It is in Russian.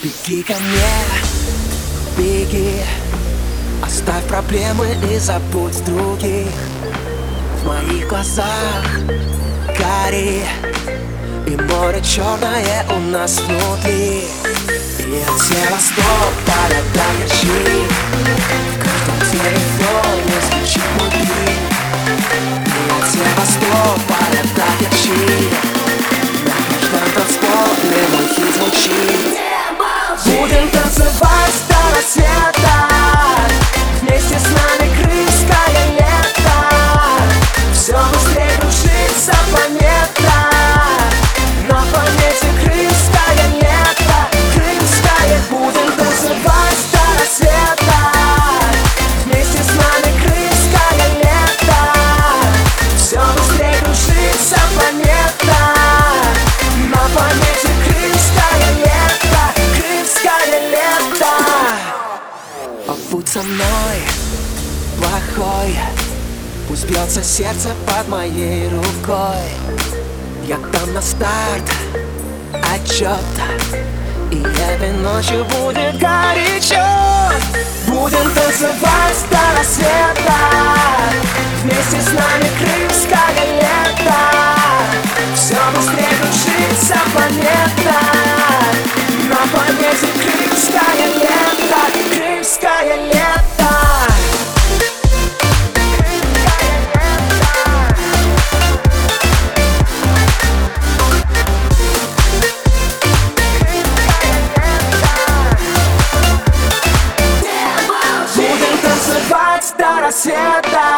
Беги ко мне, беги. Оставь проблемы и забудь других. В моих глазах гори. И море черное у нас внутри. И от Севастополя до Керчи В каждом телефоне звучит мой И от Севастополя до Керчи Побудь со мной, плохой. Пусть бьется сердце под моей рукой. Я дам на старт. Отчет. И этой ночью будет горячо. Будем танцевать senta.